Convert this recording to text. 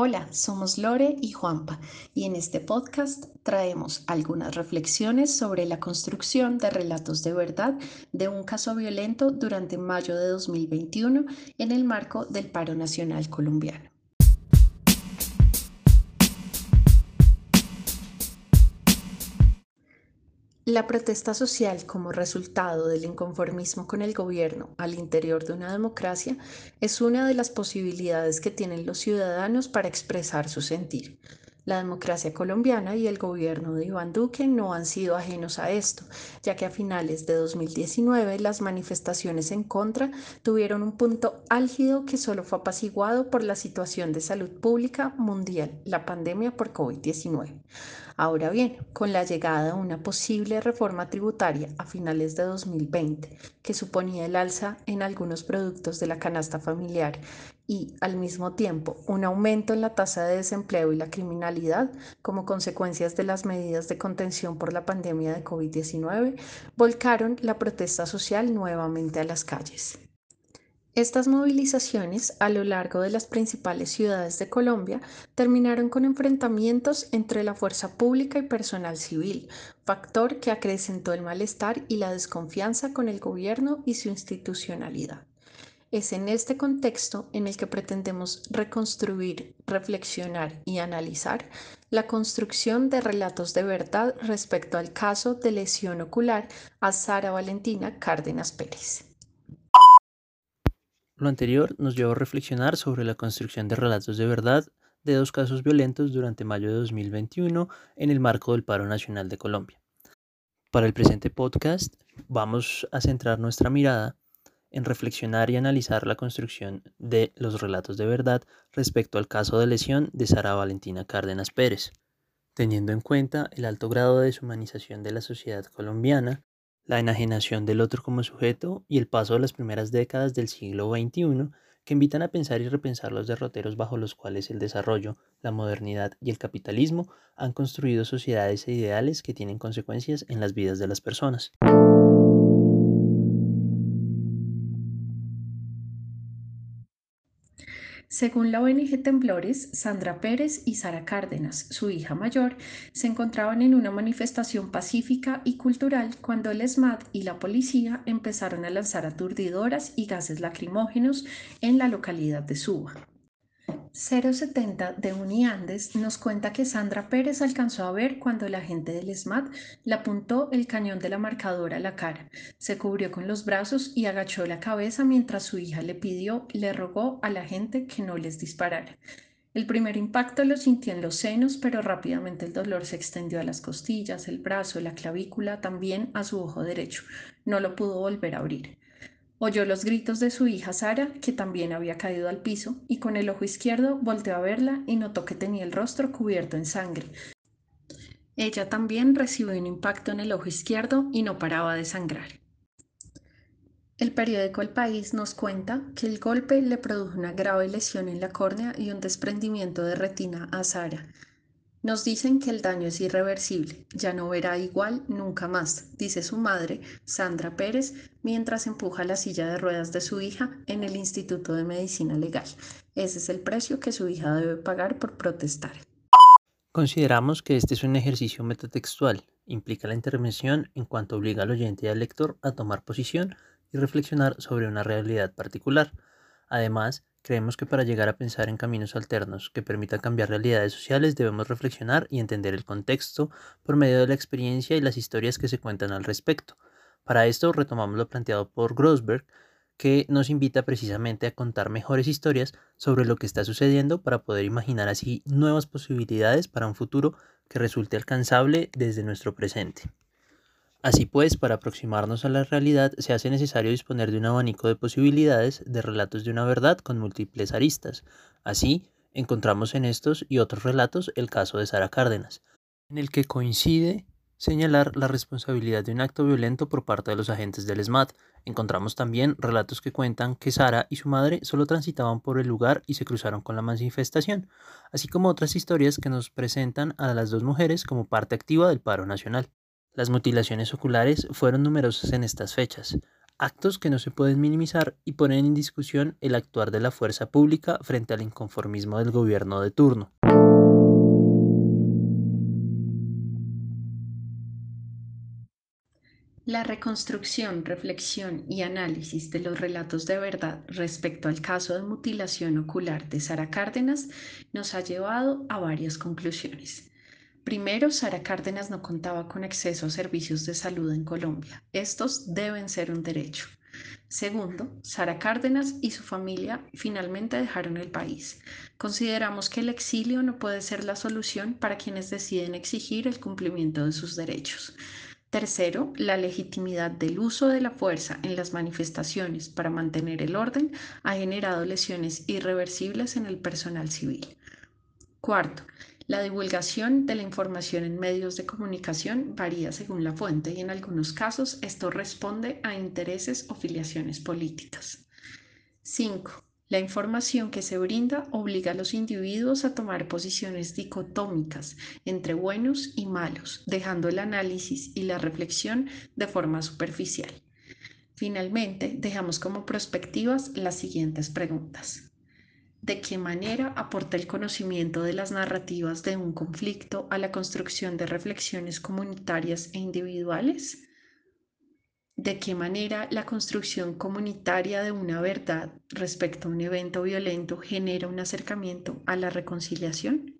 Hola, somos Lore y Juanpa y en este podcast traemos algunas reflexiones sobre la construcción de relatos de verdad de un caso violento durante mayo de 2021 en el marco del paro nacional colombiano. La protesta social como resultado del inconformismo con el gobierno al interior de una democracia es una de las posibilidades que tienen los ciudadanos para expresar su sentir. La democracia colombiana y el gobierno de Iván Duque no han sido ajenos a esto, ya que a finales de 2019 las manifestaciones en contra tuvieron un punto álgido que solo fue apaciguado por la situación de salud pública mundial, la pandemia por COVID-19. Ahora bien, con la llegada de una posible reforma tributaria a finales de 2020, que suponía el alza en algunos productos de la canasta familiar y, al mismo tiempo, un aumento en la tasa de desempleo y la criminalidad como consecuencias de las medidas de contención por la pandemia de COVID-19, volcaron la protesta social nuevamente a las calles. Estas movilizaciones a lo largo de las principales ciudades de Colombia terminaron con enfrentamientos entre la fuerza pública y personal civil, factor que acrecentó el malestar y la desconfianza con el gobierno y su institucionalidad. Es en este contexto en el que pretendemos reconstruir, reflexionar y analizar la construcción de relatos de verdad respecto al caso de lesión ocular a Sara Valentina Cárdenas Pérez. Lo anterior nos llevó a reflexionar sobre la construcción de relatos de verdad de dos casos violentos durante mayo de 2021 en el marco del paro nacional de Colombia. Para el presente podcast vamos a centrar nuestra mirada en reflexionar y analizar la construcción de los relatos de verdad respecto al caso de lesión de Sara Valentina Cárdenas Pérez, teniendo en cuenta el alto grado de deshumanización de la sociedad colombiana, la enajenación del otro como sujeto y el paso de las primeras décadas del siglo XXI que invitan a pensar y repensar los derroteros bajo los cuales el desarrollo, la modernidad y el capitalismo han construido sociedades e ideales que tienen consecuencias en las vidas de las personas. Según la ONG Temblores, Sandra Pérez y Sara Cárdenas, su hija mayor, se encontraban en una manifestación pacífica y cultural cuando el SMAT y la policía empezaron a lanzar aturdidoras y gases lacrimógenos en la localidad de Suba. 070 de Uniandes nos cuenta que Sandra Pérez alcanzó a ver cuando el agente del SMAT le apuntó el cañón de la marcadora a la cara, se cubrió con los brazos y agachó la cabeza mientras su hija le pidió, le rogó a la gente que no les disparara. El primer impacto lo sintió en los senos, pero rápidamente el dolor se extendió a las costillas, el brazo, la clavícula, también a su ojo derecho. No lo pudo volver a abrir. Oyó los gritos de su hija Sara, que también había caído al piso, y con el ojo izquierdo volteó a verla y notó que tenía el rostro cubierto en sangre. Ella también recibió un impacto en el ojo izquierdo y no paraba de sangrar. El periódico El País nos cuenta que el golpe le produjo una grave lesión en la córnea y un desprendimiento de retina a Sara, nos dicen que el daño es irreversible, ya no verá igual nunca más, dice su madre, Sandra Pérez, mientras empuja la silla de ruedas de su hija en el Instituto de Medicina Legal. Ese es el precio que su hija debe pagar por protestar. Consideramos que este es un ejercicio metatextual, implica la intervención en cuanto obliga al oyente y al lector a tomar posición y reflexionar sobre una realidad particular. Además, Creemos que para llegar a pensar en caminos alternos que permitan cambiar realidades sociales debemos reflexionar y entender el contexto por medio de la experiencia y las historias que se cuentan al respecto. Para esto retomamos lo planteado por Grossberg, que nos invita precisamente a contar mejores historias sobre lo que está sucediendo para poder imaginar así nuevas posibilidades para un futuro que resulte alcanzable desde nuestro presente. Así pues, para aproximarnos a la realidad se hace necesario disponer de un abanico de posibilidades de relatos de una verdad con múltiples aristas. Así, encontramos en estos y otros relatos el caso de Sara Cárdenas, en el que coincide señalar la responsabilidad de un acto violento por parte de los agentes del SMAT. Encontramos también relatos que cuentan que Sara y su madre solo transitaban por el lugar y se cruzaron con la manifestación, así como otras historias que nos presentan a las dos mujeres como parte activa del paro nacional. Las mutilaciones oculares fueron numerosas en estas fechas. actos que no se pueden minimizar y ponen en discusión el actuar de la fuerza pública frente al inconformismo del gobierno de turno. La reconstrucción, reflexión y análisis de los relatos de verdad respecto al caso de mutilación ocular de Sara Cárdenas nos ha llevado a varias conclusiones. Primero, Sara Cárdenas no contaba con acceso a servicios de salud en Colombia. Estos deben ser un derecho. Segundo, Sara Cárdenas y su familia finalmente dejaron el país. Consideramos que el exilio no puede ser la solución para quienes deciden exigir el cumplimiento de sus derechos. Tercero, la legitimidad del uso de la fuerza en las manifestaciones para mantener el orden ha generado lesiones irreversibles en el personal civil. Cuarto, la divulgación de la información en medios de comunicación varía según la fuente y en algunos casos esto responde a intereses o filiaciones políticas. 5. La información que se brinda obliga a los individuos a tomar posiciones dicotómicas entre buenos y malos, dejando el análisis y la reflexión de forma superficial. Finalmente, dejamos como perspectivas las siguientes preguntas. ¿De qué manera aporta el conocimiento de las narrativas de un conflicto a la construcción de reflexiones comunitarias e individuales? de qué manera la construcción comunitaria de una verdad respecto a un evento violento genera un acercamiento a la reconciliación?